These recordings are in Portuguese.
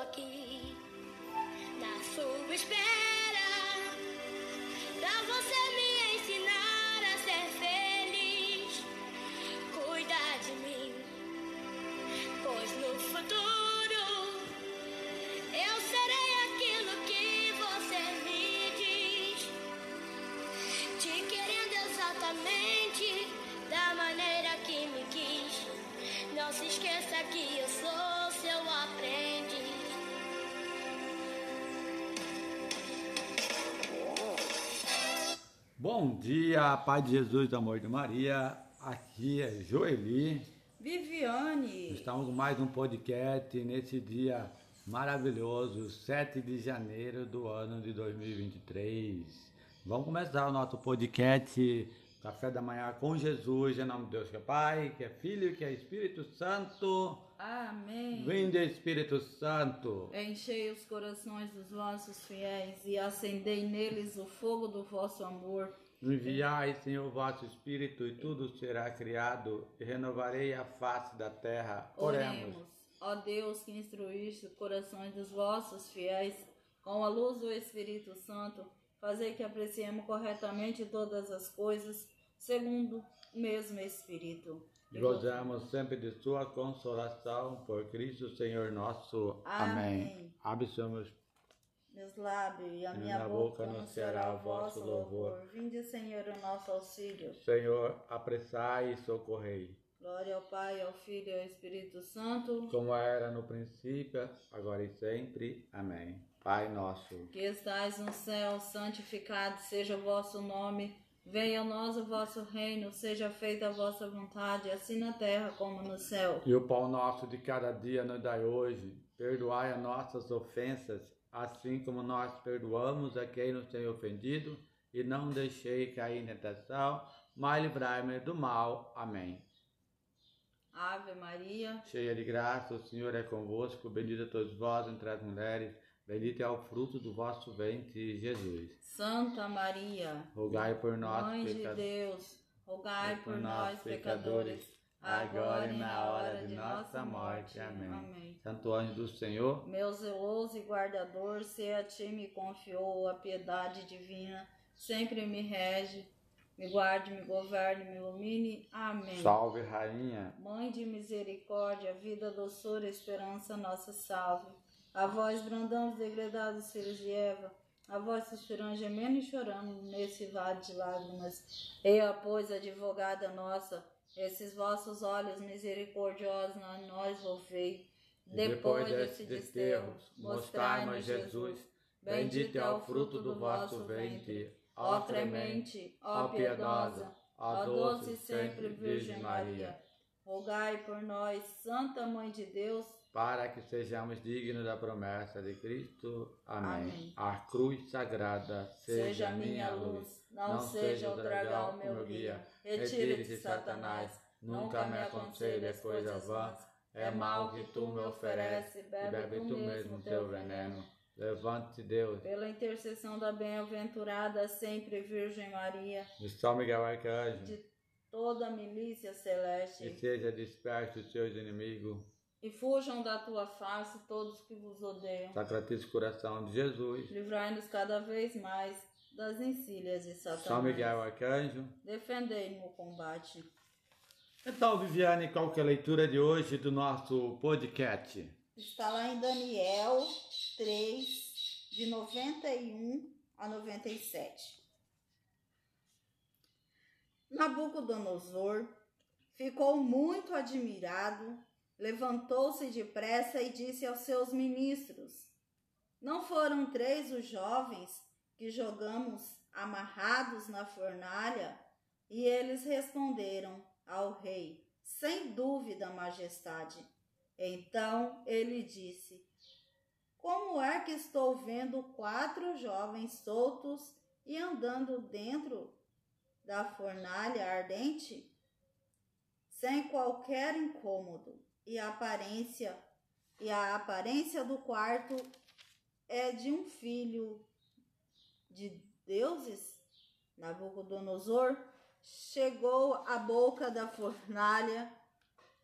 aqui. Na sua espera Bom dia, Pai de Jesus, do amor de Maria. Aqui é Joeli. Viviane, Estamos com mais um podcast nesse dia maravilhoso, 7 de janeiro do ano de 2023. Vamos começar o nosso podcast Café da Manhã com Jesus, em nome de Deus que é Pai, que é Filho, que é Espírito Santo. amém. Vinde Espírito Santo. Enchei os corações dos vossos fiéis e acendei neles o fogo do vosso amor. Enviai, Senhor, o vosso Espírito, e tudo será criado, e renovarei a face da terra. Oremos. Oremos. Ó Deus que instruíste os corações dos vossos fiéis com a luz do Espírito Santo, fazei que apreciemos corretamente todas as coisas segundo o mesmo Espírito. Gozamos sempre de sua consolação por Cristo Senhor nosso. Amém. Amém. Seus Meus lábios e a minha na boca anunciará o vosso louvor. Vinde, Senhor, o nosso auxílio. Senhor, apressai e socorrei. Glória ao Pai, ao Filho e ao Espírito Santo, Como era no princípio, agora e sempre. Amém. Pai nosso, que estais no céu, santificado seja o vosso nome. Venha a nós o vosso reino, seja feita a vossa vontade, assim na terra como no céu. e o pão nosso de cada dia nos dai hoje. Perdoai as nossas ofensas, assim como nós perdoamos a quem nos tem ofendido, e não deixei cair em tentação, mas livrai-me do mal. Amém. Ave Maria, Cheia de graça, o Senhor é convosco, bendita todos vós entre as mulheres, bendito é o fruto do vosso ventre, Jesus. Santa Maria, Rogai por nós, Mãe de pecadores, Deus, rogai por nós, pecadores, agora e na hora de nossa morte. Amém. Amém. Santo anjo do Senhor, Meu zeloso e guardador, se a ti me confiou a piedade divina, sempre me rege, me guarde, me governe, me ilumine. Amém. salve rainha, Mãe de misericórdia, vida, doçura, esperança, nossa salve. A vós brandamos, degredados filhos de Eva, a vós suspirando, gemendo e chorando nesse vale de lágrimas. Eu, pois, advogada nossa, esses vossos olhos misericordiosos a nós volvei. E depois desse desterro, mostrai-nos Jesus, bendito é o fruto do vosso ventre. Ó clemente, ó piedosa, ó doce sempre Virgem Maria. Rogai por nós, Santa Mãe de Deus, para que sejamos dignos da promessa de Cristo. Amém. Amém. A cruz sagrada seja a minha luz, não seja o dragão meu guia. Retire-te, Satanás, nunca me aconselhes coisas vãs. É mal que tu me oferece, e bebe tu mesmo teu veneno. Levante-se, Deus. Pela intercessão da bem-aventurada sempre Virgem Maria, De São Miguel Arcanjo. Toda a milícia E celeste, seja disperso os seus inimigos. e fujam da tua face todos que vos odeiam. Sacratíssimo coração de Jesus. Livrai-nos cada vez mais das encilhas de Satanás. São Miguel Arcanjo. Defendei-nos no combate. Então, Viviane, qual que é a leitura de hoje do nosso podcast? Está lá em Daniel 3, de 91 a 97. Nabucodonosor ficou muito admirado, levantou-se depressa e disse aos seus ministros: Não foram três os jovens que jogamos amarrados na fornalha? E eles responderam ao rei: Sem dúvida, majestade. Então ele disse: Como é que estou vendo quatro jovens soltos e andando dentro da fornalha ardente, sem qualquer incômodo, e a aparência e a aparência do quarto é de um filho de deuses? Nabucodonosor chegou à boca da fornalha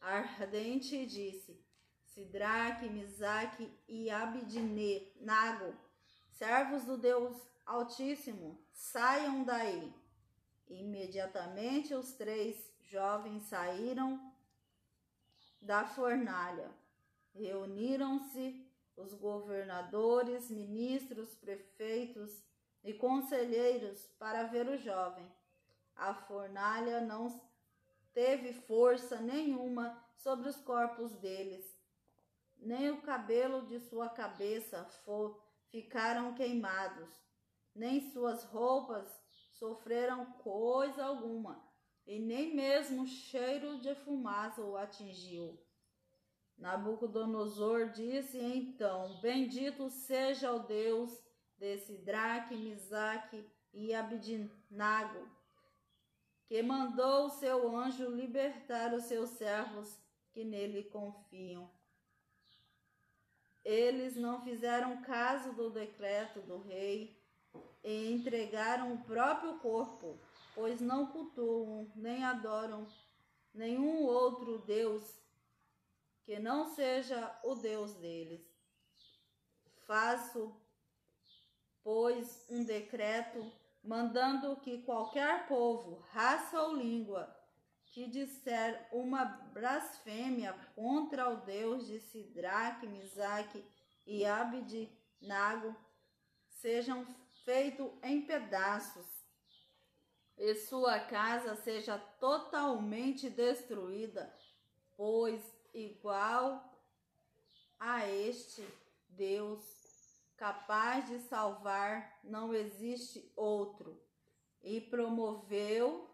ardente e disse: Sidraque, Misaque e Abidnego, servos do Deus Altíssimo, saiam daí. Imediatamente os três jovens saíram da fornalha. Reuniram-se os governadores, ministros, prefeitos e conselheiros para ver o jovem. A fornalha não teve força nenhuma sobre os corpos deles, nem o cabelo de sua cabeça ficaram queimados, nem suas roupas sofreram coisa alguma, e nem mesmo cheiro de fumaça o atingiu. Nabucodonosor disse então: Bendito seja o Deus de Sidraque, Misaque e Abidinago, que mandou o seu anjo libertar os seus servos que nele confiam. Eles não fizeram caso do decreto do rei e entregaram o próprio corpo, pois não cultuam nem adoram nenhum outro Deus que não seja o Deus deles. Faço, pois, um decreto mandando que qualquer povo, raça ou língua que disser uma blasfêmia contra o Deus de Sidraque, Misaque e Abidinago sejam feito em pedaços e sua casa seja totalmente destruída, pois igual a este Deus capaz de salvar não existe outro. E promoveu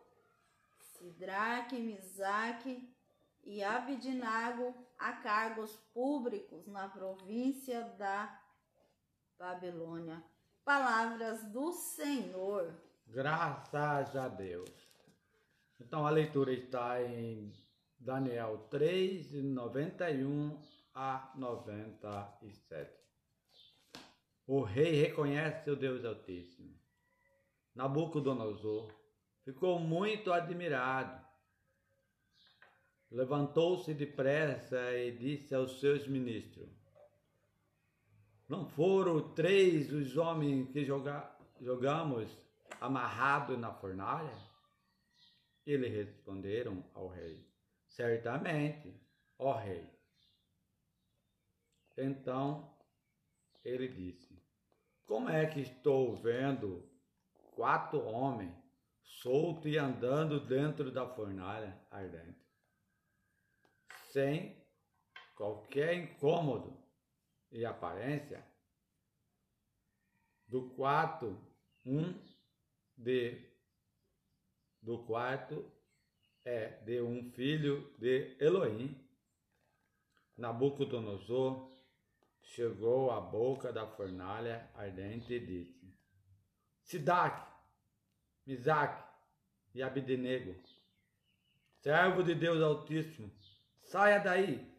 Sidraque, Misaque e Abidinago a cargos públicos na província da Babilônia. Palavras do Senhor. Graças a Deus. Então a leitura está em Daniel 3, 91 a 97. O rei reconhece o Deus Altíssimo. Nabucodonosor ficou muito admirado. Levantou-se depressa e disse aos seus ministros: Não foram três os homens que joga, jogamos amarrados na fornalha? Eles responderam ao rei: Certamente, ó rei. Então ele disse: Como é que estou vendo quatro homens soltos e andando dentro da fornalha ardente, sem qualquer incômodo e aparência? Do quarto, um de do quarto é de um filho de Elohim. Nabucodonosor chegou à boca da fornalha ardente e disse: Sidac, Misaque e Abdenego, servo de Deus Altíssimo, saia daí.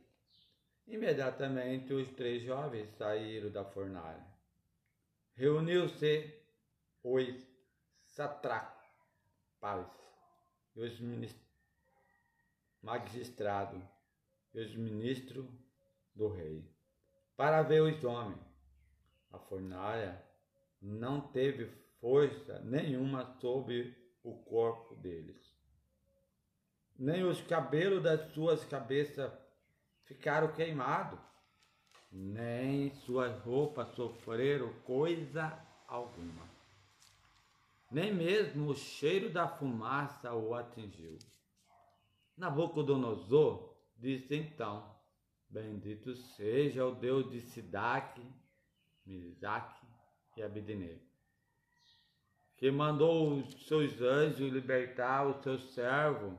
Imediatamente os três jovens saíram da fornalha. Reuniu-se os satrapas e os magistrados e os ministros do rei para ver os homens. A fornalha não teve força nenhuma sobre o corpo deles. Nem os cabelos das suas cabeças ficaram queimados, nem suas roupas sofreram coisa alguma. Nem mesmo o cheiro da fumaça o atingiu. Nabucodonosor disse então: Bendito seja o Deus de Sidaque, Misaque e Abednego, que mandou os seus anjos libertar os seus servos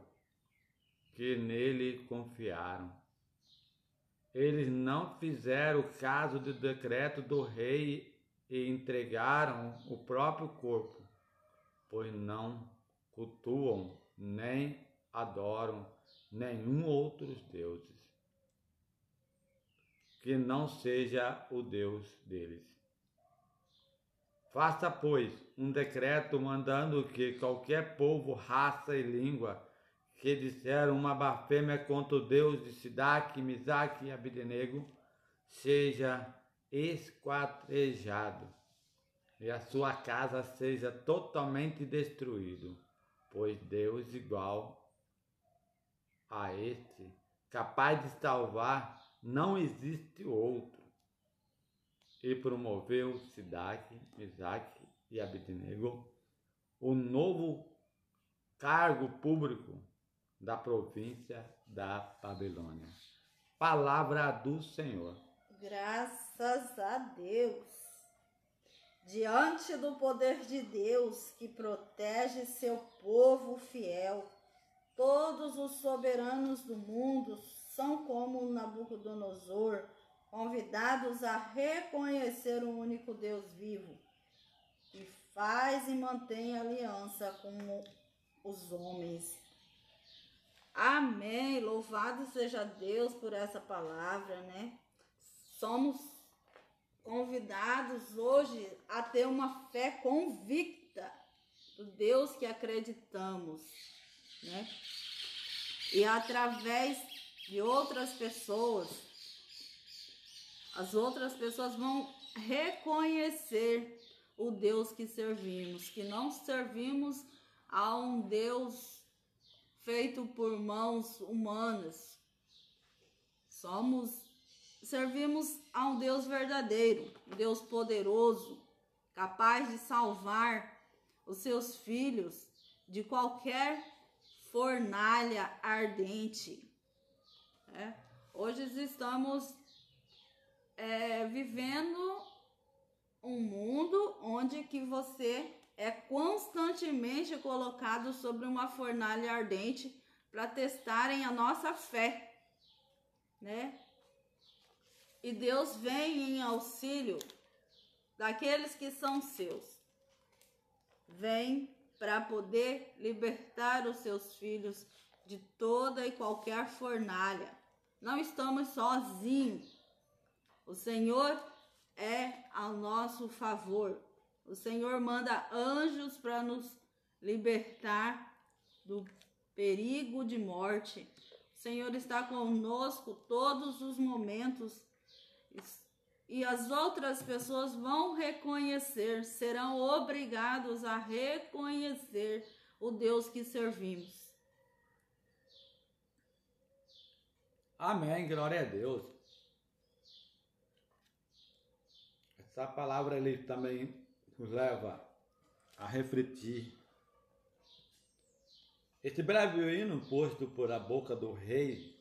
que nele confiaram. Eles não fizeram caso do decreto do rei e entregaram o próprio corpo, pois não cultuam nem adoram nenhum outros deuses que não seja o Deus deles. Faça, pois, um decreto mandando que qualquer povo, raça e língua que disseram uma blasfêmia contra o Deus de Sidaque, Misaque e Abednego, seja esquadrejado e a sua casa seja totalmente destruído, pois Deus igual a este, capaz de salvar, não existe outro. E promoveu Sidaque, Misaque e Abednego o novo cargo público da província da Babilônia. Palavra do Senhor. Graças a Deus. Diante do poder de Deus que protege seu povo fiel, todos os soberanos do mundo são como Nabucodonosor, convidados a reconhecer o único Deus vivo, que faz e mantém aliança com os homens. Amém. Louvado seja Deus por essa palavra, né? Somos convidados hoje a ter uma fé convicta do Deus que acreditamos, né? E através de outras pessoas, as outras pessoas vão reconhecer o Deus que servimos, que não servimos a um Deus feito por mãos humanas. Somos servimos a um Deus verdadeiro, um Deus poderoso, capaz de salvar os seus filhos de qualquer fornalha ardente. É. Hoje estamos é, vivendo um mundo onde que você é constantemente colocado sobre uma fornalha ardente para testarem a nossa fé, né? E Deus vem em auxílio daqueles que são seus. Vem para poder libertar os seus filhos de toda e qualquer fornalha. Não estamos sozinhos. O Senhor é ao nosso favor. O Senhor manda anjos para nos libertar do perigo de morte. O Senhor está conosco todos os momentos e as outras pessoas vão reconhecer, serão obrigados a reconhecer o Deus que servimos. Amém, glória a Deus. Essa palavra ele também nos leva a refletir. Este breve hino posto por a boca do rei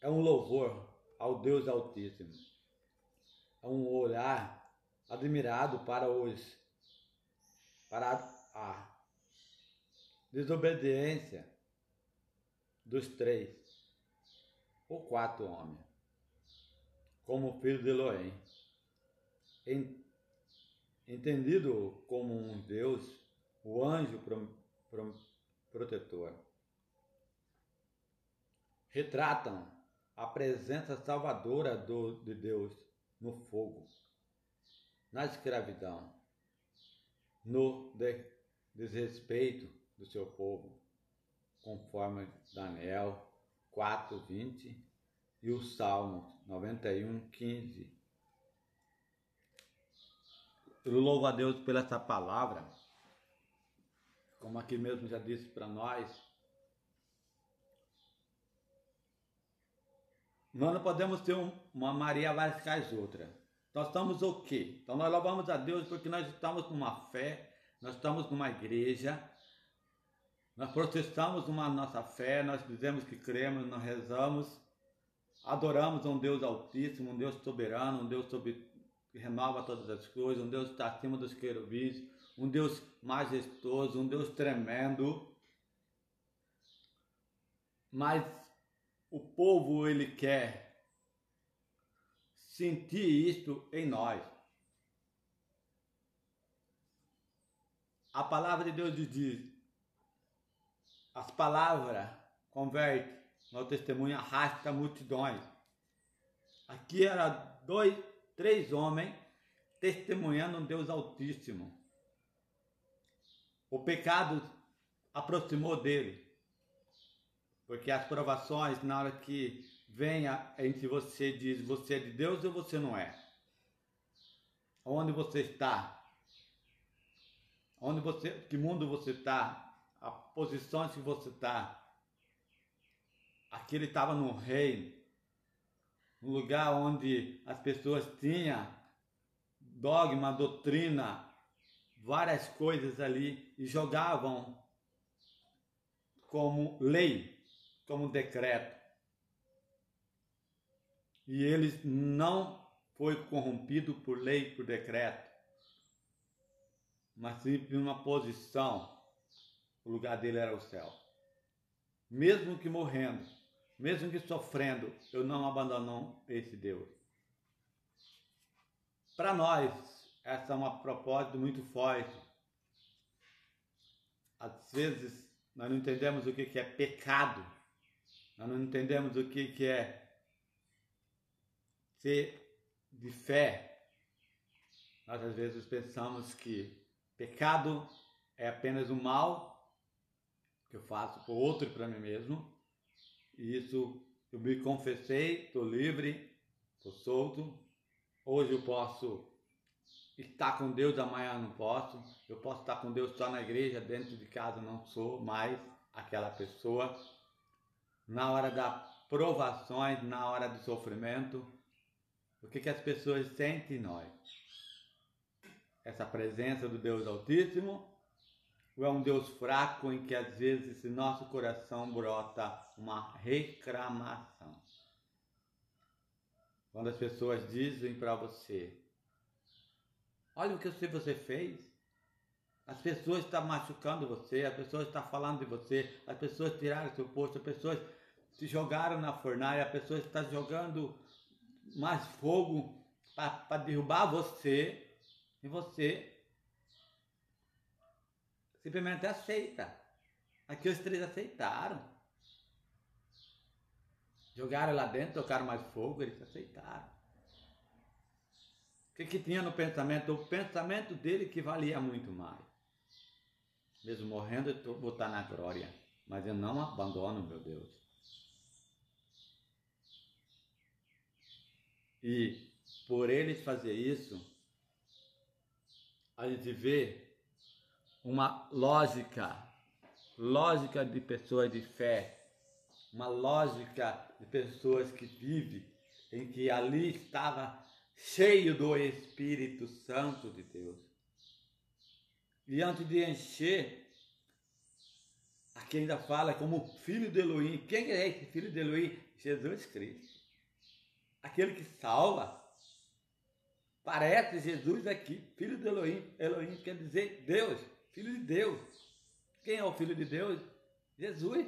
é um louvor ao Deus Altíssimo. É um olhar admirado para os para a desobediência dos três ou quatro homens, como filho de Elohim, entendido como um Deus, o anjo protetor. Retratam a presença salvadora do, de Deus no fogo, na escravidão, no de, desrespeito do seu povo, conforme Daniel 4, 20 e o Salmo 91, 15. Eu louvo a Deus pela essa palavra, como aqui mesmo já disse para nós, Nós não podemos ter uma Maria ficar outra. Nós estamos o quê? Então nós louvamos a Deus porque nós estamos numa fé, nós estamos numa igreja, nós protestamos uma nossa fé, nós dizemos que cremos, nós rezamos, adoramos um Deus altíssimo, um Deus soberano, um Deus que renova todas as coisas, um Deus que está acima dos querubins, um Deus majestoso, um Deus tremendo. Mas o povo ele quer sentir isto em nós. A palavra de Deus diz: as palavras convertem, no testemunho arrasta multidões. Aqui era dois, três homens testemunhando um Deus Altíssimo. O pecado aproximou dele. Porque as provações, na hora que venha entre você, diz você é de Deus ou você não é? Onde você está? Onde você, que mundo você está? A posição que você está? Aqui ele estava no reino, um lugar onde as pessoas tinham dogma, doutrina, várias coisas ali e jogavam como lei, como decreto. E eles não foi corrompido por lei, por decreto, mas sim por uma posição. O lugar dele era o céu. Mesmo que morrendo, mesmo que sofrendo, eu não abandono esse Deus. Para nós, essa é uma propósito muito forte. Às vezes, nós não entendemos o que é pecado, nós não entendemos o que é ser de fé. Nós às vezes pensamos que pecado é apenas o mal que eu faço por outro e para mim mesmo isso eu me confessei, estou livre, estou solto. Hoje eu posso estar com Deus, amanhã não posso. Eu posso estar com Deus só na igreja, dentro de casa não sou mais aquela pessoa. Na hora das provações, na hora do sofrimento, o que, que as pessoas sentem em nós? Essa presença do Deus Altíssimo é um Deus fraco em que às vezes em nosso coração brota uma reclamação? Quando as pessoas dizem para você: Olha o que você fez. As pessoas estão machucando você, as pessoas estão falando de você, as pessoas tiraram seu posto, as pessoas se jogaram na fornalha, as pessoas estão jogando mais fogo para derrubar você, e você simplesmente aceita. Aqui os três aceitaram. Jogaram lá dentro, tocaram mais fogo, eles aceitaram. O que, que tinha no pensamento? O pensamento dele que valia muito mais. Mesmo morrendo, eu vou estar na glória. Mas eu não abandono, meu Deus. E por eles fazer isso, a gente vê uma lógica, lógica de pessoas de fé, uma lógica de pessoas que vivem, em que ali estava cheio do Espírito Santo de Deus. E antes de encher, aqui ainda fala como filho de Elohim. Quem é esse filho de Elohim? Jesus Cristo. Aquele que salva. Parece Jesus aqui, filho de Elohim. Elohim quer dizer Deus. Filho de Deus. Quem é o Filho de Deus? Jesus.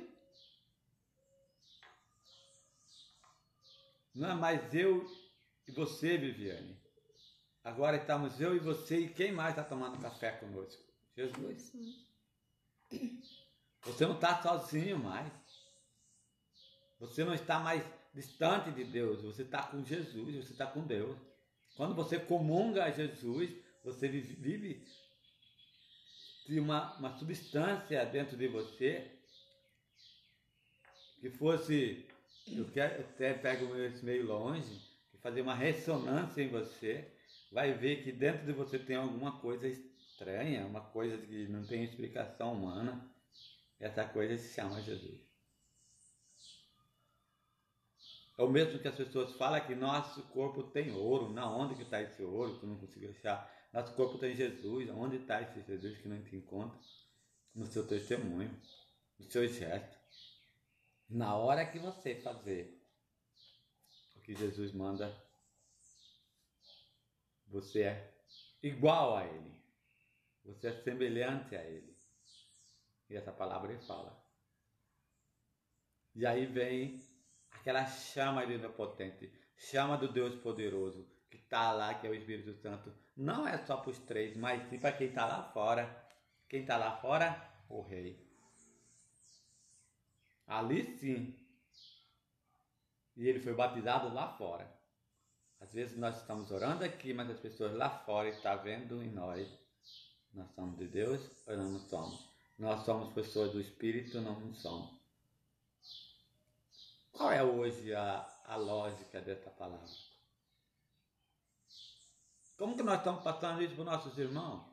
Não é mais eu e você, Viviane. Agora estamos eu e você e quem mais está tomando café conosco? Jesus. Você não está sozinho mais. Você não está mais distante de Deus. Você está com Jesus, você está com Deus. Quando você comunga a Jesus, você vive de uma, uma substância dentro de você que fosse, eu, quero, até pego esse meio longe, que fazer uma ressonância em você, vai ver que dentro de você tem alguma coisa estranha, uma coisa que não tem explicação humana. Essa coisa se chama Jesus. É o mesmo que as pessoas falam que nosso corpo tem ouro. Na onde que está esse ouro? Que não consigo achar. Nosso corpo tem Jesus. Onde está esse Jesus que não te encontra? No seu testemunho, no seu gesto. Na hora que você fazer o que Jesus manda, você é igual a Ele. Você é semelhante a Ele. E essa palavra ele fala. E aí vem aquela chama de potente, chama do Deus poderoso, está lá, que é o Espírito Santo, não é só para os três, mas sim para quem está lá fora. Quem está lá fora? O rei. Ali sim. E ele foi batizado lá fora. Às vezes nós estamos orando aqui, mas as pessoas lá fora estão vendo em nós. Nós somos de Deus ou não somos? nós somos pessoas do Espírito, não somos. Qual é hoje a, a lógica dessa palavra? Como que nós estamos passando isso para os nossos irmãos?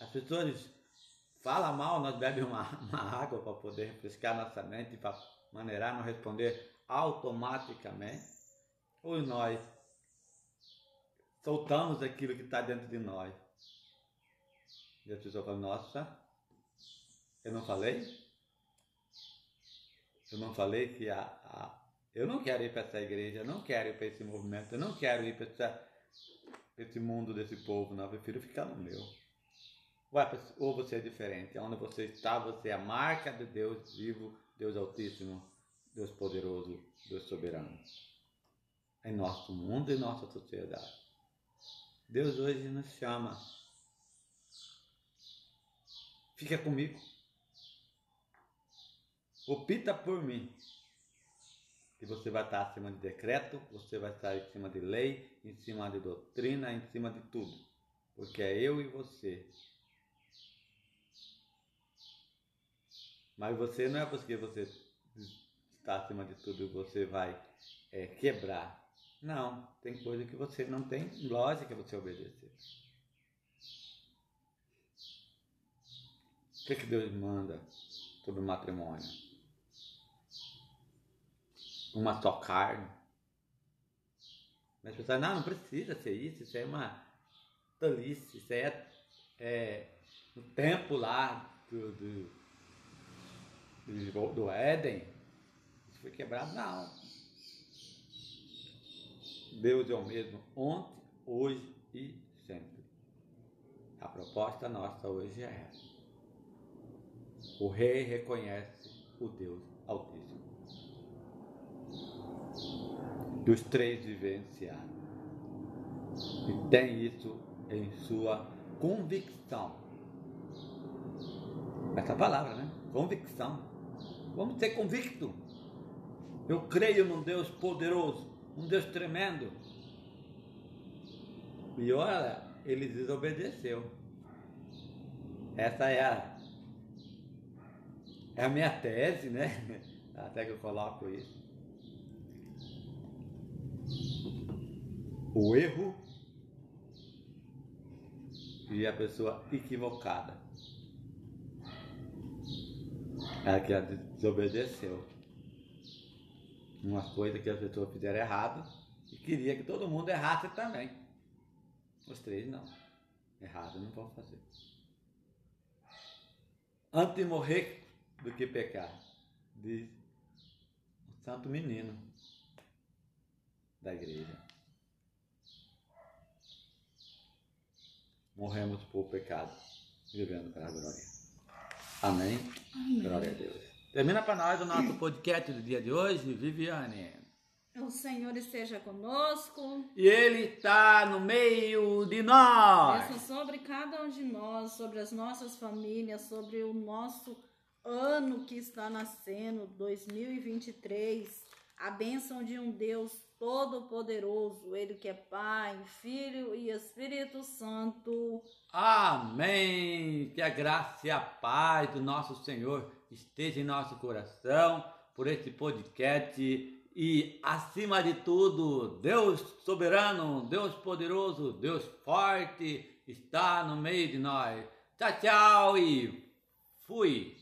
As pessoas falam mal, nós bebemos uma, uma água para poder refrescar nossa mente, para maneirar não responder automaticamente. Ou nós soltamos aquilo que está dentro de nós. E a pessoa fala, nossa, eu não falei? Eu não falei que a, a eu não quero ir para essa igreja, eu não quero ir para esse movimento, eu não quero ir para esse mundo desse povo, não, eu prefiro ficar no meu. Ou você é diferente, onde você está, você é a marca de Deus vivo, Deus Altíssimo, Deus Poderoso, Deus Soberano. Em nosso mundo e nossa sociedade. Deus hoje nos chama. Fica comigo. Opta por mim. Que você vai estar acima de decreto, você vai estar em cima de lei, em cima de doutrina, em cima de tudo. Porque é eu e você. Mas você não é porque você está acima de tudo e você vai é, quebrar. Não, tem coisa que você não tem lógica você obedecer. O que, que Deus manda sobre o matrimônio? Uma só carne. Mas as pessoas, não, não precisa ser isso, isso é uma tolice, isso é, é o tempo lá do, do, do, do Éden, isso foi quebrado, não. Deus é o mesmo ontem, hoje e sempre. A proposta nossa hoje é essa. O rei reconhece o Deus Altíssimo dos três vivenciaram. E tem isso em sua convicção. Essa palavra, né? Convicção. Vamos ser convicto. Eu creio num Deus poderoso, um Deus tremendo. E olha, ele desobedeceu. Essa é a, é a minha tese, né? Até que eu coloco isso. O erro e a pessoa equivocada. É a que desobedeceu. Uma coisa que as pessoas fizeram errado e queria que todo mundo errasse também. Os três não. Errado não vão fazer. Antes morrer do que pecar, diz o santo menino da igreja. Morremos por pecado, vivendo para a glória. Amém? Amém. Glória a Deus. Termina para nós o nosso podcast do dia de hoje, Viviane. O Senhor esteja conosco. E Ele está no meio de nós. Desça sobre cada um de nós, sobre as nossas famílias, sobre o nosso ano que está nascendo, 2023. A bênção de um Deus Todo-Poderoso, Ele que é Pai, Filho e Espírito Santo. Amém! Que a graça e a paz do nosso Senhor esteja em nosso coração por este podcast e, acima de tudo, Deus soberano, Deus poderoso, Deus forte está no meio de nós. Tchau, tchau e fui!